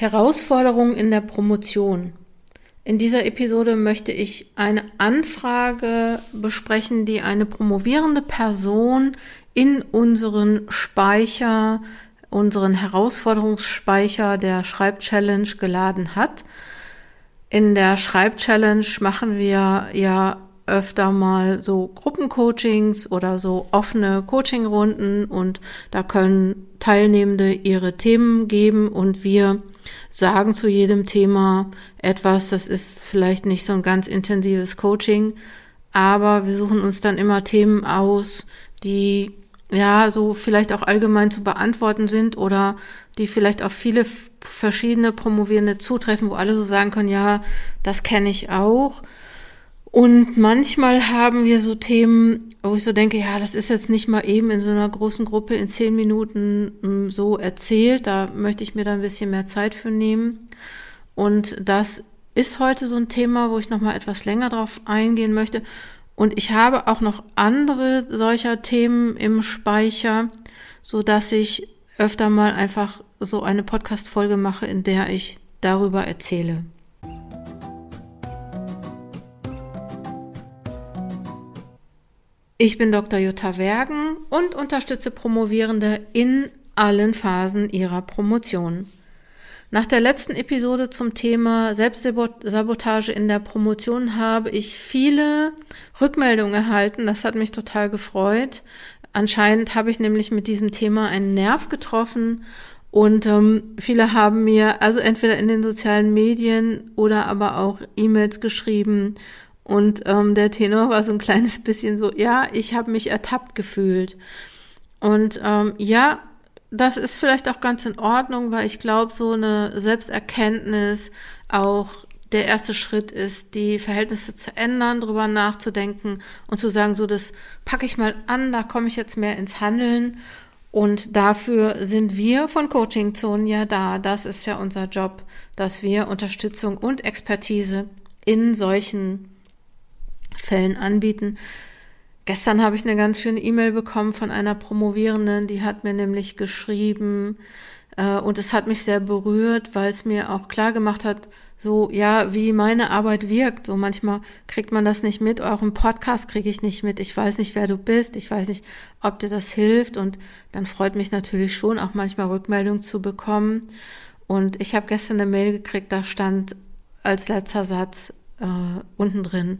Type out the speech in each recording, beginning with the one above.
Herausforderungen in der Promotion. In dieser Episode möchte ich eine Anfrage besprechen, die eine promovierende Person in unseren Speicher, unseren Herausforderungsspeicher der Schreibchallenge geladen hat. In der Schreibchallenge machen wir ja öfter mal so Gruppencoachings oder so offene Coachingrunden und da können Teilnehmende ihre Themen geben und wir sagen zu jedem Thema etwas. Das ist vielleicht nicht so ein ganz intensives Coaching, aber wir suchen uns dann immer Themen aus, die ja so vielleicht auch allgemein zu beantworten sind oder die vielleicht auf viele verschiedene Promovierende zutreffen, wo alle so sagen können, ja, das kenne ich auch. Und manchmal haben wir so Themen, wo ich so denke, ja, das ist jetzt nicht mal eben in so einer großen Gruppe in zehn Minuten hm, so erzählt. Da möchte ich mir dann ein bisschen mehr Zeit für nehmen. Und das ist heute so ein Thema, wo ich noch mal etwas länger drauf eingehen möchte. Und ich habe auch noch andere solcher Themen im Speicher, so dass ich öfter mal einfach so eine Podcast-Folge mache, in der ich darüber erzähle. Ich bin Dr. Jutta Wergen und unterstütze Promovierende in allen Phasen ihrer Promotion. Nach der letzten Episode zum Thema Selbstsabotage in der Promotion habe ich viele Rückmeldungen erhalten. Das hat mich total gefreut. Anscheinend habe ich nämlich mit diesem Thema einen Nerv getroffen und ähm, viele haben mir also entweder in den sozialen Medien oder aber auch E-Mails geschrieben und ähm, der Tenor war so ein kleines bisschen so, ja, ich habe mich ertappt gefühlt. Und ähm, ja, das ist vielleicht auch ganz in Ordnung, weil ich glaube, so eine Selbsterkenntnis auch der erste Schritt ist, die Verhältnisse zu ändern, drüber nachzudenken und zu sagen, so das packe ich mal an, da komme ich jetzt mehr ins Handeln. Und dafür sind wir von Coaching Zonen ja da. Das ist ja unser Job, dass wir Unterstützung und Expertise in solchen Fällen anbieten. Gestern habe ich eine ganz schöne E-Mail bekommen von einer Promovierenden, die hat mir nämlich geschrieben äh, und es hat mich sehr berührt, weil es mir auch klar gemacht hat, so ja, wie meine Arbeit wirkt. So manchmal kriegt man das nicht mit, auch im Podcast kriege ich nicht mit. Ich weiß nicht, wer du bist, ich weiß nicht, ob dir das hilft und dann freut mich natürlich schon auch manchmal Rückmeldung zu bekommen. Und ich habe gestern eine Mail gekriegt, da stand als letzter Satz äh, unten drin,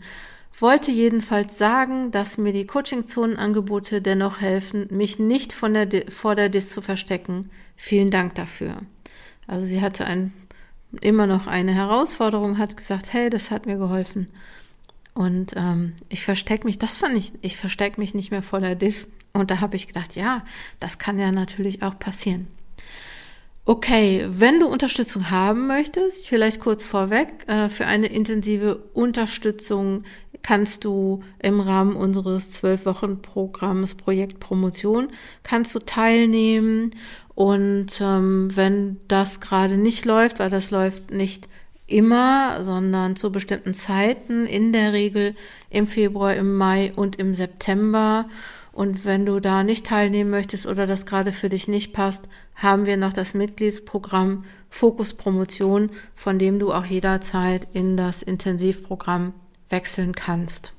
wollte jedenfalls sagen, dass mir die Coaching-Zonenangebote dennoch helfen, mich nicht von der, vor der DIS zu verstecken. Vielen Dank dafür. Also sie hatte ein, immer noch eine Herausforderung, hat gesagt, hey, das hat mir geholfen. Und ähm, ich verstecke mich, das fand ich, ich verstecke mich nicht mehr vor der DIS. Und da habe ich gedacht, ja, das kann ja natürlich auch passieren. Okay, wenn du Unterstützung haben möchtest, vielleicht kurz vorweg, äh, für eine intensive Unterstützung kannst du im Rahmen unseres zwölf Wochen Programms Projekt Promotion kannst du teilnehmen und ähm, wenn das gerade nicht läuft, weil das läuft nicht immer, sondern zu bestimmten Zeiten, in der Regel im Februar, im Mai und im September. Und wenn du da nicht teilnehmen möchtest oder das gerade für dich nicht passt, haben wir noch das Mitgliedsprogramm Fokus Promotion, von dem du auch jederzeit in das Intensivprogramm wechseln kannst.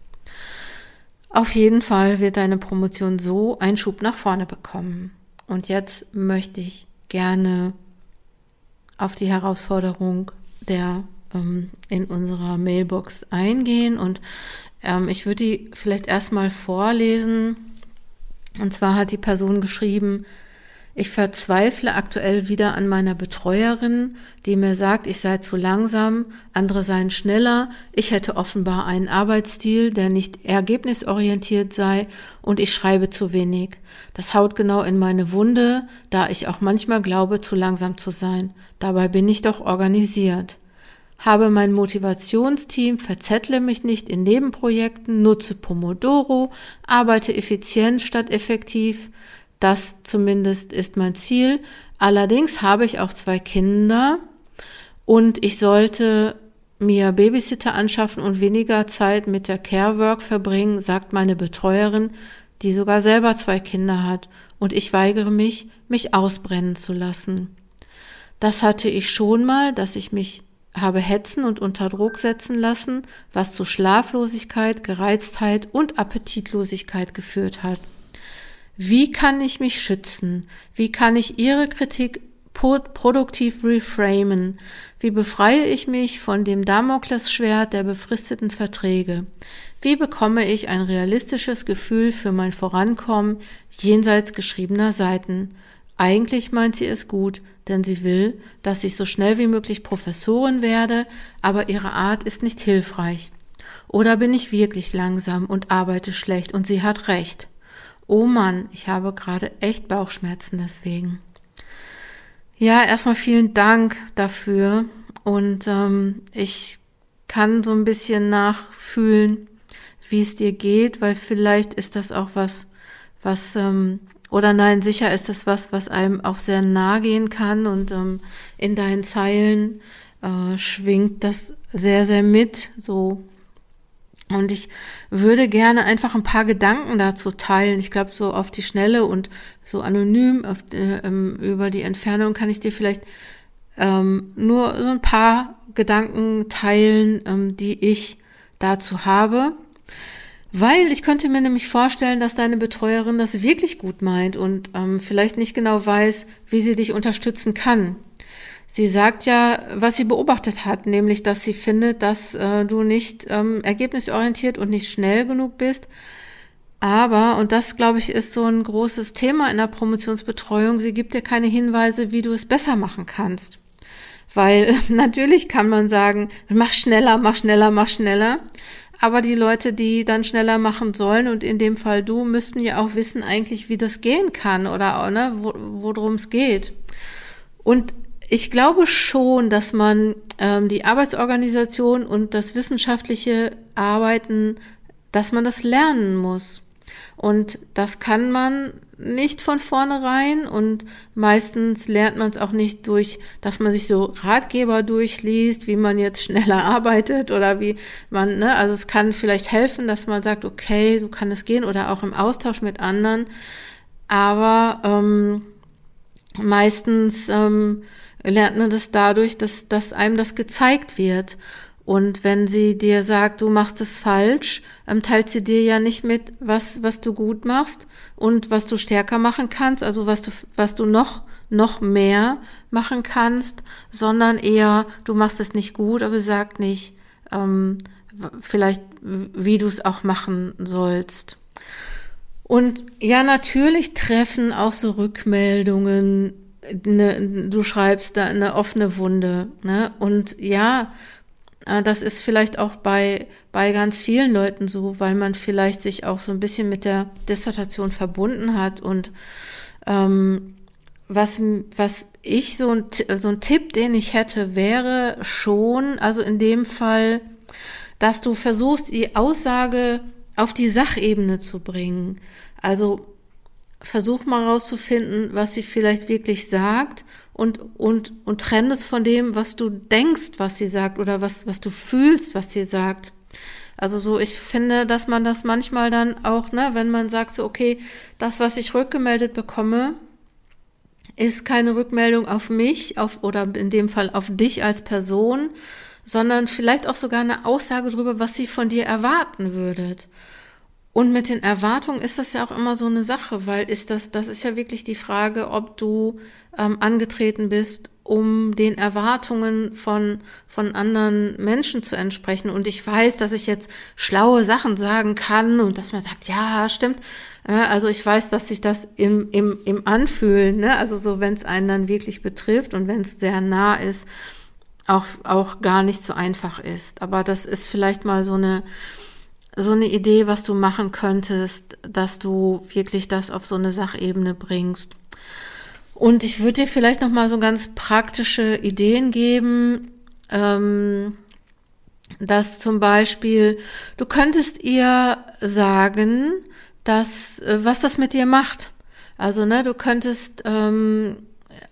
Auf jeden Fall wird deine Promotion so einen Schub nach vorne bekommen. Und jetzt möchte ich gerne auf die Herausforderung der ähm, in unserer Mailbox eingehen und ähm, ich würde die vielleicht erstmal vorlesen. Und zwar hat die Person geschrieben, ich verzweifle aktuell wieder an meiner Betreuerin, die mir sagt, ich sei zu langsam, andere seien schneller, ich hätte offenbar einen Arbeitsstil, der nicht ergebnisorientiert sei und ich schreibe zu wenig. Das haut genau in meine Wunde, da ich auch manchmal glaube, zu langsam zu sein. Dabei bin ich doch organisiert. Habe mein Motivationsteam, verzettle mich nicht in Nebenprojekten, nutze Pomodoro, arbeite effizient statt effektiv, das zumindest ist mein Ziel. Allerdings habe ich auch zwei Kinder und ich sollte mir Babysitter anschaffen und weniger Zeit mit der Carework verbringen, sagt meine Betreuerin, die sogar selber zwei Kinder hat und ich weigere mich, mich ausbrennen zu lassen. Das hatte ich schon mal, dass ich mich habe hetzen und unter Druck setzen lassen, was zu Schlaflosigkeit, Gereiztheit und Appetitlosigkeit geführt hat. Wie kann ich mich schützen? Wie kann ich Ihre Kritik produktiv reframen? Wie befreie ich mich von dem Damoklesschwert der befristeten Verträge? Wie bekomme ich ein realistisches Gefühl für mein Vorankommen jenseits geschriebener Seiten? Eigentlich meint sie es gut, denn sie will, dass ich so schnell wie möglich Professorin werde, aber ihre Art ist nicht hilfreich. Oder bin ich wirklich langsam und arbeite schlecht und sie hat recht? Oh Mann, ich habe gerade echt Bauchschmerzen deswegen. Ja, erstmal vielen Dank dafür und ähm, ich kann so ein bisschen nachfühlen, wie es dir geht, weil vielleicht ist das auch was, was ähm, oder nein, sicher ist das was, was einem auch sehr nahe gehen kann und ähm, in deinen Zeilen äh, schwingt das sehr, sehr mit, so. Und ich würde gerne einfach ein paar Gedanken dazu teilen. Ich glaube, so auf die Schnelle und so anonym auf, äh, ähm, über die Entfernung kann ich dir vielleicht ähm, nur so ein paar Gedanken teilen, ähm, die ich dazu habe. Weil ich könnte mir nämlich vorstellen, dass deine Betreuerin das wirklich gut meint und ähm, vielleicht nicht genau weiß, wie sie dich unterstützen kann. Sie sagt ja, was sie beobachtet hat, nämlich, dass sie findet, dass äh, du nicht ähm, ergebnisorientiert und nicht schnell genug bist. Aber, und das glaube ich, ist so ein großes Thema in der Promotionsbetreuung, sie gibt dir keine Hinweise, wie du es besser machen kannst. Weil natürlich kann man sagen, mach schneller, mach schneller, mach schneller. Aber die Leute, die dann schneller machen sollen, und in dem Fall du, müssten ja auch wissen eigentlich, wie das gehen kann oder ne, wo, worum es geht. Und ich glaube schon, dass man ähm, die Arbeitsorganisation und das wissenschaftliche Arbeiten, dass man das lernen muss. Und das kann man nicht von vornherein und meistens lernt man es auch nicht durch, dass man sich so Ratgeber durchliest, wie man jetzt schneller arbeitet oder wie man, ne, also es kann vielleicht helfen, dass man sagt, okay, so kann es gehen oder auch im Austausch mit anderen, aber ähm, meistens ähm, lernt man das dadurch, dass, dass einem das gezeigt wird und wenn sie dir sagt, du machst es falsch, ähm, teilt sie dir ja nicht mit, was, was du gut machst und was du stärker machen kannst, also was du, was du noch, noch mehr machen kannst, sondern eher, du machst es nicht gut, aber sagt nicht, ähm, vielleicht, wie du es auch machen sollst. Und ja, natürlich treffen auch so Rückmeldungen, ne, du schreibst da eine offene Wunde, ne? Und ja, äh, das ist vielleicht auch bei, bei ganz vielen Leuten so, weil man vielleicht sich auch so ein bisschen mit der Dissertation verbunden hat. Und ähm, was, was ich so ein, so ein Tipp, den ich hätte, wäre schon, also in dem Fall, dass du versuchst, die Aussage auf die Sachebene zu bringen. Also versuch mal rauszufinden, was sie vielleicht wirklich sagt und, und, und trenn es von dem, was du denkst, was sie sagt oder was, was du fühlst, was sie sagt. Also so, ich finde, dass man das manchmal dann auch, ne, wenn man sagt so, okay, das, was ich rückgemeldet bekomme, ist keine Rückmeldung auf mich, auf, oder in dem Fall auf dich als Person, sondern vielleicht auch sogar eine Aussage darüber, was sie von dir erwarten würdet. Und mit den Erwartungen ist das ja auch immer so eine Sache, weil ist das, das ist ja wirklich die Frage, ob du ähm, angetreten bist, um den Erwartungen von, von anderen Menschen zu entsprechen. Und ich weiß, dass ich jetzt schlaue Sachen sagen kann und dass man sagt, ja, stimmt. Also ich weiß, dass sich das im, im, im Anfühlen, ne? also so, wenn es einen dann wirklich betrifft und wenn es sehr nah ist, auch, auch gar nicht so einfach ist. Aber das ist vielleicht mal so eine, so eine Idee, was du machen könntest, dass du wirklich das auf so eine Sachebene bringst. Und ich würde dir vielleicht noch mal so ganz praktische Ideen geben, ähm, dass zum Beispiel du könntest ihr sagen, dass äh, was das mit dir macht. Also ne, du könntest ähm,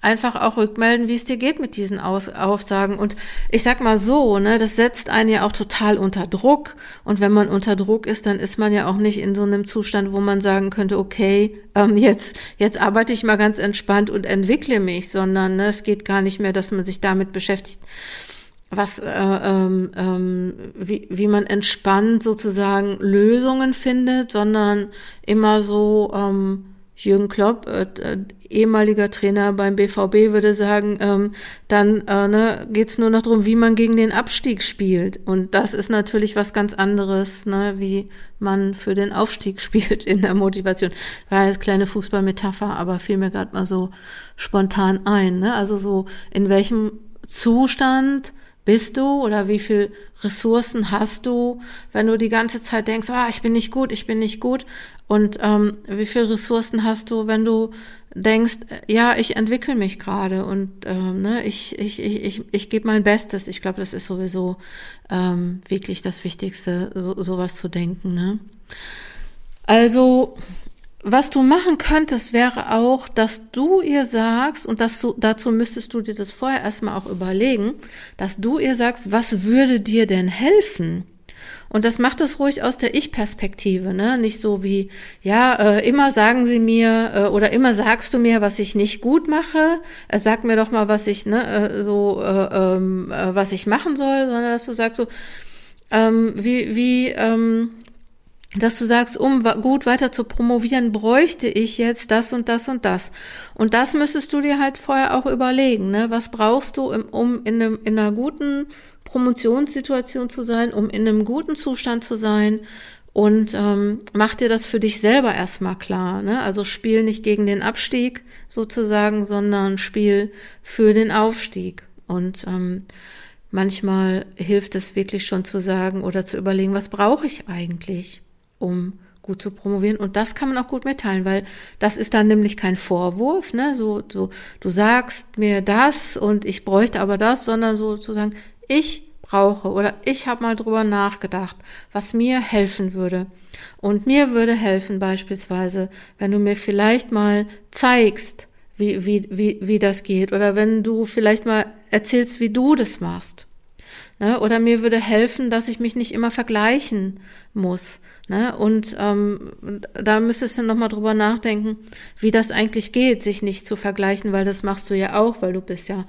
einfach auch rückmelden, wie es dir geht mit diesen Aus Aussagen. Und ich sag mal so, ne, das setzt einen ja auch total unter Druck. Und wenn man unter Druck ist, dann ist man ja auch nicht in so einem Zustand, wo man sagen könnte, okay, ähm, jetzt, jetzt arbeite ich mal ganz entspannt und entwickle mich, sondern ne, es geht gar nicht mehr, dass man sich damit beschäftigt, was, äh, ähm, ähm, wie, wie man entspannt sozusagen Lösungen findet, sondern immer so, ähm, Jürgen Klopp, äh, äh, ehemaliger Trainer beim BVB, würde sagen, ähm, dann äh, ne, geht es nur noch darum, wie man gegen den Abstieg spielt. Und das ist natürlich was ganz anderes, ne, wie man für den Aufstieg spielt in der Motivation. War jetzt kleine Fußballmetapher, aber fiel mir gerade mal so spontan ein. Ne? Also so, in welchem Zustand bist du oder wie viel Ressourcen hast du, wenn du die ganze Zeit denkst, ah, ich bin nicht gut, ich bin nicht gut. Und ähm, wie viel Ressourcen hast du, wenn du denkst, ja, ich entwickle mich gerade und ähm, ne, ich, ich, ich, ich, ich gebe mein Bestes. Ich glaube, das ist sowieso ähm, wirklich das Wichtigste, so, sowas zu denken. Ne? Also was du machen könntest, wäre auch, dass du ihr sagst, und das, dazu müsstest du dir das vorher erstmal auch überlegen, dass du ihr sagst, was würde dir denn helfen? Und das macht es ruhig aus der Ich-Perspektive, ne? Nicht so wie, ja, äh, immer sagen sie mir äh, oder immer sagst du mir, was ich nicht gut mache. Äh, sag mir doch mal, was ich, ne, äh, so, äh, ähm, äh, was ich machen soll, sondern dass du sagst so, ähm, wie, wie, ähm, dass du sagst, um gut weiter zu promovieren, bräuchte ich jetzt das und das und das. Und das müsstest du dir halt vorher auch überlegen. Ne? Was brauchst du, um in, einem, in einer guten Promotionssituation zu sein, um in einem guten Zustand zu sein? Und ähm, mach dir das für dich selber erstmal klar. Ne? Also spiel nicht gegen den Abstieg sozusagen, sondern spiel für den Aufstieg. Und ähm, manchmal hilft es wirklich schon zu sagen oder zu überlegen, was brauche ich eigentlich? Um gut zu promovieren. Und das kann man auch gut mitteilen, weil das ist dann nämlich kein Vorwurf, ne? So, so, du sagst mir das und ich bräuchte aber das, sondern sozusagen, ich brauche oder ich habe mal drüber nachgedacht, was mir helfen würde. Und mir würde helfen beispielsweise, wenn du mir vielleicht mal zeigst, wie, wie, wie, wie das geht oder wenn du vielleicht mal erzählst, wie du das machst. Ne? Oder mir würde helfen, dass ich mich nicht immer vergleichen muss. Ne? Und ähm, da müsstest du nochmal drüber nachdenken, wie das eigentlich geht, sich nicht zu vergleichen, weil das machst du ja auch, weil du bist ja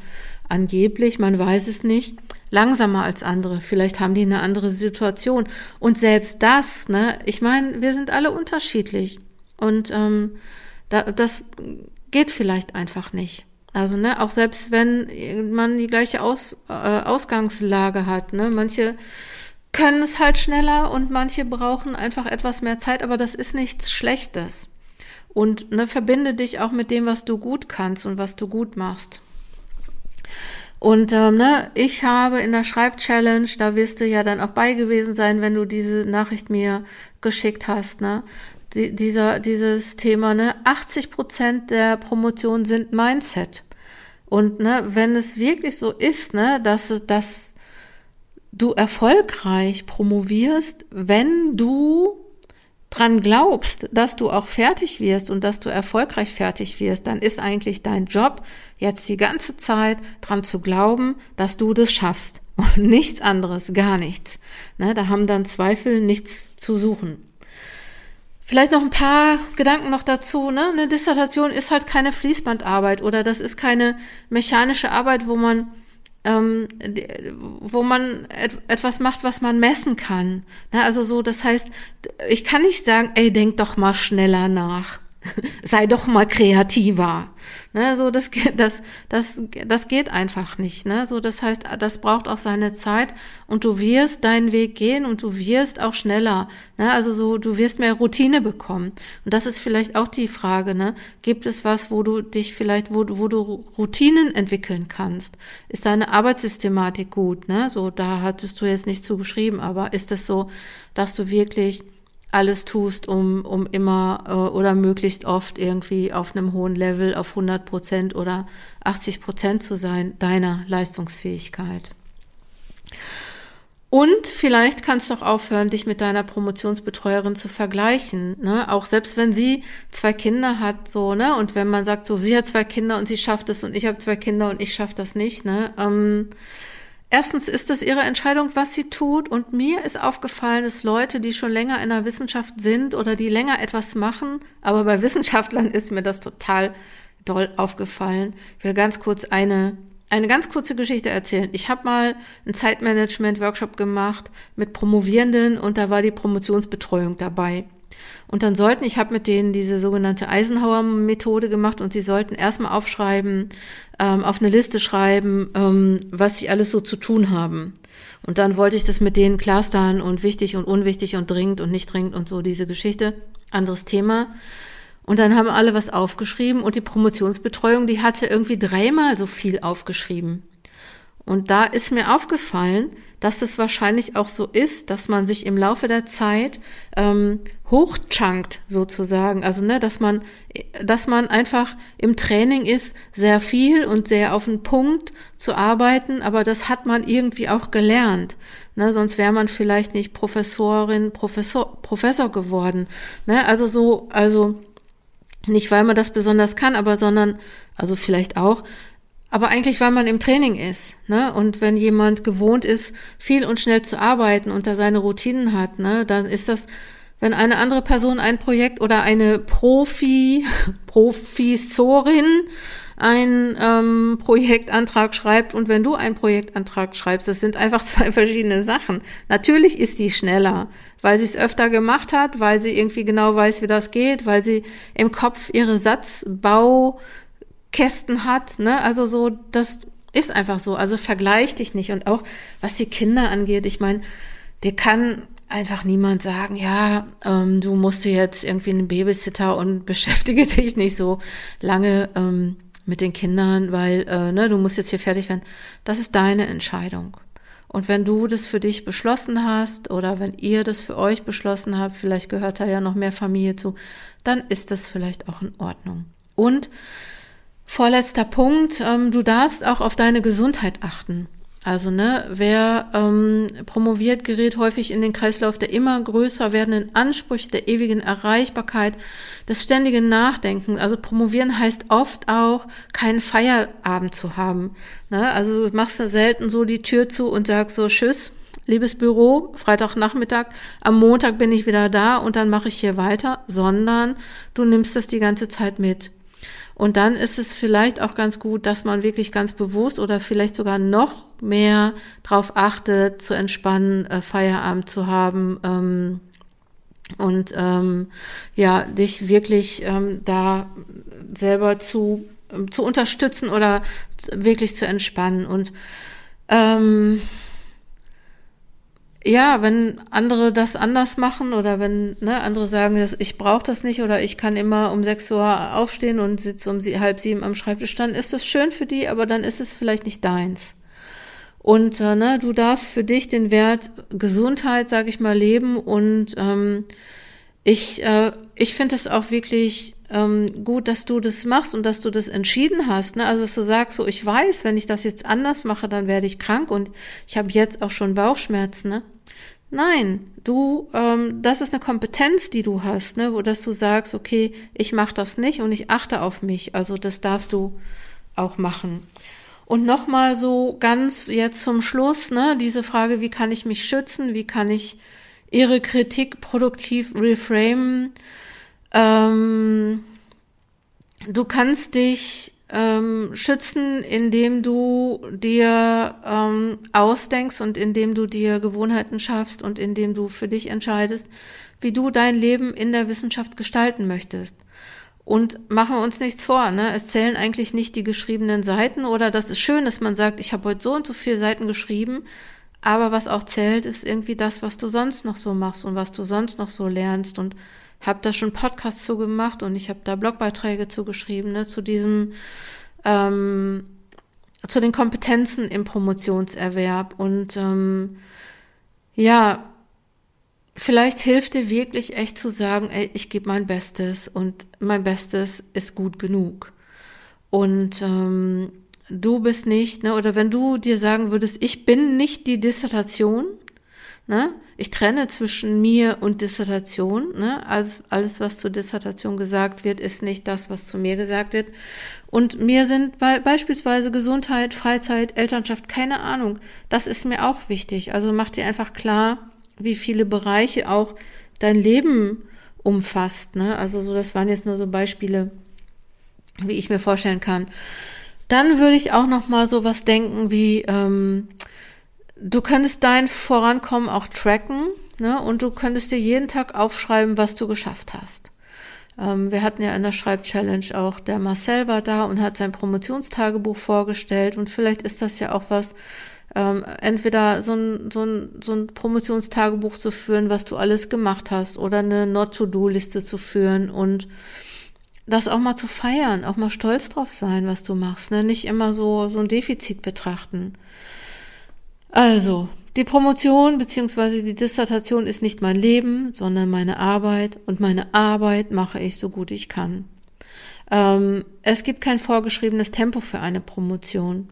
angeblich, man weiß es nicht, langsamer als andere. Vielleicht haben die eine andere Situation. Und selbst das, ne, ich meine, wir sind alle unterschiedlich. Und ähm, da, das geht vielleicht einfach nicht. Also, ne, auch selbst wenn man die gleiche Aus, äh, Ausgangslage hat, ne, manche können es halt schneller und manche brauchen einfach etwas mehr Zeit, aber das ist nichts Schlechtes. Und ne, verbinde dich auch mit dem, was du gut kannst und was du gut machst. Und ähm, ne, ich habe in der Schreibchallenge, da wirst du ja dann auch bei gewesen sein, wenn du diese Nachricht mir geschickt hast, ne? Die, dieser, dieses Thema, ne, 80 Prozent der Promotion sind Mindset. Und ne, wenn es wirklich so ist, ne, dass, dass du erfolgreich promovierst, wenn du dran glaubst, dass du auch fertig wirst und dass du erfolgreich fertig wirst, dann ist eigentlich dein Job jetzt die ganze Zeit dran zu glauben, dass du das schaffst und nichts anderes, gar nichts. Ne, da haben dann Zweifel nichts zu suchen. Vielleicht noch ein paar Gedanken noch dazu. Ne? Eine Dissertation ist halt keine Fließbandarbeit oder das ist keine mechanische Arbeit, wo man ähm, wo man et etwas macht, was man messen kann. Ne? Also so, das heißt, ich kann nicht sagen, ey, denk doch mal schneller nach. Sei doch mal kreativer. Ne, so das, das, das, das geht einfach nicht. Ne? So, das heißt, das braucht auch seine Zeit und du wirst deinen Weg gehen und du wirst auch schneller. Ne? Also so, du wirst mehr Routine bekommen. Und das ist vielleicht auch die Frage, ne? Gibt es was, wo du dich vielleicht, wo, wo du Routinen entwickeln kannst? Ist deine Arbeitssystematik gut? Ne? So, da hattest du jetzt nicht zu beschrieben, aber ist es so, dass du wirklich alles tust, um, um immer äh, oder möglichst oft irgendwie auf einem hohen Level auf 100 Prozent oder 80 Prozent zu sein, deiner Leistungsfähigkeit. Und vielleicht kannst du auch aufhören, dich mit deiner Promotionsbetreuerin zu vergleichen. Ne? Auch selbst wenn sie zwei Kinder hat, so, ne? Und wenn man sagt, so, sie hat zwei Kinder und sie schafft es und ich habe zwei Kinder und ich schaffe das nicht, ne? Ähm, erstens ist das ihre Entscheidung, was sie tut. Und mir ist aufgefallen, dass Leute, die schon länger in der Wissenschaft sind oder die länger etwas machen, aber bei Wissenschaftlern ist mir das total doll aufgefallen. Ich will ganz kurz eine eine ganz kurze Geschichte erzählen. Ich habe mal einen Zeitmanagement-Workshop gemacht mit Promovierenden und da war die Promotionsbetreuung dabei. Und dann sollten, ich habe mit denen diese sogenannte Eisenhower-Methode gemacht und sie sollten erstmal aufschreiben, ähm, auf eine Liste schreiben, ähm, was sie alles so zu tun haben. Und dann wollte ich das mit denen klarstellen und wichtig und unwichtig und dringend und nicht dringend und so diese Geschichte. Anderes Thema. Und dann haben alle was aufgeschrieben und die Promotionsbetreuung, die hatte irgendwie dreimal so viel aufgeschrieben. Und da ist mir aufgefallen, dass es wahrscheinlich auch so ist, dass man sich im Laufe der Zeit ähm, hochchunkt sozusagen. Also ne, dass man, dass man einfach im Training ist, sehr viel und sehr auf den Punkt zu arbeiten, aber das hat man irgendwie auch gelernt. Ne, sonst wäre man vielleicht nicht Professorin, Professor, Professor geworden. Ne, also so, also nicht, weil man das besonders kann, aber sondern, also vielleicht auch, aber eigentlich, weil man im Training ist. Ne? Und wenn jemand gewohnt ist, viel und schnell zu arbeiten und da seine Routinen hat, ne, dann ist das, wenn eine andere Person ein Projekt oder eine Profi, Professorin ein ähm, Projektantrag schreibt und wenn du einen Projektantrag schreibst, das sind einfach zwei verschiedene Sachen. Natürlich ist die schneller, weil sie es öfter gemacht hat, weil sie irgendwie genau weiß, wie das geht, weil sie im Kopf ihre Satzbaukästen hat. Ne? Also so, das ist einfach so. Also vergleich dich nicht. Und auch was die Kinder angeht, ich meine, dir kann einfach niemand sagen, ja, ähm, du musst jetzt irgendwie einen Babysitter und beschäftige dich nicht so lange. Ähm, mit den Kindern, weil äh, ne, du musst jetzt hier fertig werden. Das ist deine Entscheidung. Und wenn du das für dich beschlossen hast oder wenn ihr das für euch beschlossen habt, vielleicht gehört da ja noch mehr Familie zu, dann ist das vielleicht auch in Ordnung. Und vorletzter Punkt, ähm, du darfst auch auf deine Gesundheit achten. Also, ne, wer ähm, promoviert, gerät häufig in den Kreislauf der immer größer werdenden Ansprüche, der ewigen Erreichbarkeit, des ständigen Nachdenken. Also promovieren heißt oft auch, keinen Feierabend zu haben. Ne? Also du machst da selten so die Tür zu und sagst so, tschüss, liebes Büro, Freitagnachmittag, am Montag bin ich wieder da und dann mache ich hier weiter, sondern du nimmst das die ganze Zeit mit. Und dann ist es vielleicht auch ganz gut, dass man wirklich ganz bewusst oder vielleicht sogar noch mehr darauf achtet, zu entspannen, äh, Feierabend zu haben ähm, und ähm, ja, dich wirklich ähm, da selber zu, ähm, zu unterstützen oder wirklich zu entspannen. Und ähm, ja, wenn andere das anders machen oder wenn ne, andere sagen, dass ich brauche das nicht oder ich kann immer um sechs Uhr aufstehen und sitze um sie, halb sieben am Schreibtisch, dann ist das schön für die, aber dann ist es vielleicht nicht deins. Und äh, ne, du darfst für dich den Wert Gesundheit, sage ich mal, leben und ähm, ich, äh, ich finde es auch wirklich ähm, gut, dass du das machst und dass du das entschieden hast. Ne? Also dass du sagst, so ich weiß, wenn ich das jetzt anders mache, dann werde ich krank und ich habe jetzt auch schon Bauchschmerzen. Ne? Nein, du, ähm, das ist eine Kompetenz, die du hast, ne, wo dass du sagst, okay, ich mache das nicht und ich achte auf mich. Also das darfst du auch machen. Und nochmal so ganz jetzt zum Schluss, ne, diese Frage, wie kann ich mich schützen, wie kann ich ihre Kritik produktiv reframen. Ähm, du kannst dich ähm, schützen, indem du dir ähm, ausdenkst und indem du dir Gewohnheiten schaffst und indem du für dich entscheidest, wie du dein Leben in der Wissenschaft gestalten möchtest. Und machen wir uns nichts vor, ne? Es zählen eigentlich nicht die geschriebenen Seiten oder das ist schön, dass man sagt, ich habe heute so und so viele Seiten geschrieben, aber was auch zählt, ist irgendwie das, was du sonst noch so machst und was du sonst noch so lernst. Und habe da schon Podcasts zu gemacht und ich habe da Blogbeiträge zugeschrieben, ne, zu diesem, ähm, zu den Kompetenzen im Promotionserwerb. Und ähm, ja, vielleicht hilft dir wirklich echt zu sagen, ey, ich gebe mein Bestes und mein Bestes ist gut genug. Und ähm, du bist nicht, ne, oder wenn du dir sagen würdest, ich bin nicht die Dissertation, Ne? Ich trenne zwischen mir und Dissertation. Ne? Alles, alles, was zur Dissertation gesagt wird, ist nicht das, was zu mir gesagt wird. Und mir sind be beispielsweise Gesundheit, Freizeit, Elternschaft, keine Ahnung. Das ist mir auch wichtig. Also mach dir einfach klar, wie viele Bereiche auch dein Leben umfasst. Ne? Also so, das waren jetzt nur so Beispiele, wie ich mir vorstellen kann. Dann würde ich auch noch mal so was denken wie ähm, du könntest dein Vorankommen auch tracken ne? und du könntest dir jeden Tag aufschreiben, was du geschafft hast. Ähm, wir hatten ja in der Schreibchallenge auch, der Marcel war da und hat sein Promotionstagebuch vorgestellt und vielleicht ist das ja auch was, ähm, entweder so ein, so, ein, so ein Promotionstagebuch zu führen, was du alles gemacht hast oder eine Not-to-Do-Liste zu führen und das auch mal zu feiern, auch mal stolz drauf sein, was du machst, ne? nicht immer so, so ein Defizit betrachten. Also, die Promotion bzw. die Dissertation ist nicht mein Leben, sondern meine Arbeit und meine Arbeit mache ich so gut ich kann. Ähm, es gibt kein vorgeschriebenes Tempo für eine Promotion.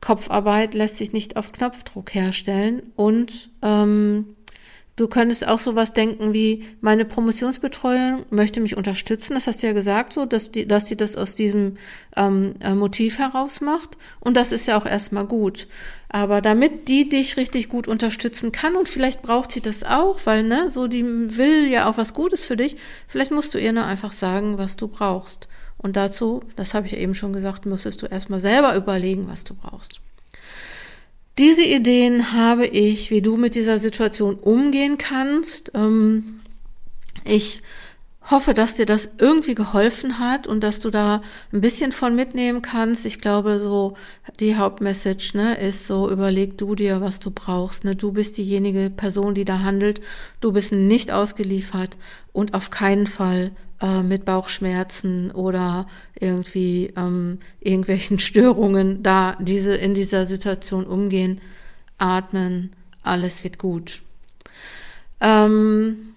Kopfarbeit lässt sich nicht auf Knopfdruck herstellen und ähm, Du könntest auch sowas denken wie, meine Promotionsbetreuung möchte mich unterstützen. Das hast du ja gesagt, so, dass die, dass sie das aus diesem ähm, äh, Motiv heraus macht. Und das ist ja auch erstmal gut. Aber damit die dich richtig gut unterstützen kann, und vielleicht braucht sie das auch, weil, ne, so, die will ja auch was Gutes für dich, vielleicht musst du ihr nur einfach sagen, was du brauchst. Und dazu, das habe ich ja eben schon gesagt, müsstest du erstmal selber überlegen, was du brauchst. Diese Ideen habe ich, wie du mit dieser Situation umgehen kannst. Ähm, ich hoffe, dass dir das irgendwie geholfen hat und dass du da ein bisschen von mitnehmen kannst. Ich glaube, so die Hauptmessage ne, ist so, überleg du dir, was du brauchst. Ne? Du bist diejenige Person, die da handelt. Du bist nicht ausgeliefert und auf keinen Fall äh, mit Bauchschmerzen oder irgendwie ähm, irgendwelchen Störungen da diese in dieser Situation umgehen. Atmen, alles wird gut. Ähm,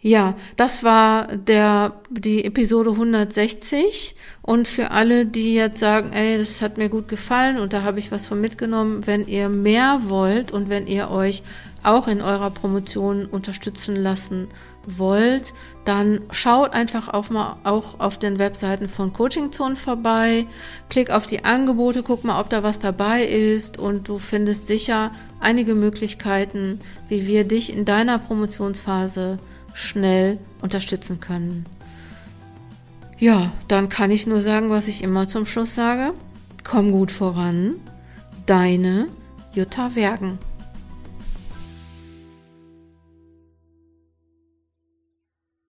ja, das war der, die Episode 160. Und für alle, die jetzt sagen, ey, das hat mir gut gefallen und da habe ich was von mitgenommen, wenn ihr mehr wollt und wenn ihr euch auch in eurer Promotion unterstützen lassen wollt, dann schaut einfach auf mal auch auf den Webseiten von Coaching Zone vorbei, klick auf die Angebote, guck mal, ob da was dabei ist und du findest sicher einige Möglichkeiten, wie wir dich in deiner Promotionsphase schnell unterstützen können. Ja, dann kann ich nur sagen, was ich immer zum Schluss sage. Komm gut voran. Deine Jutta Wergen.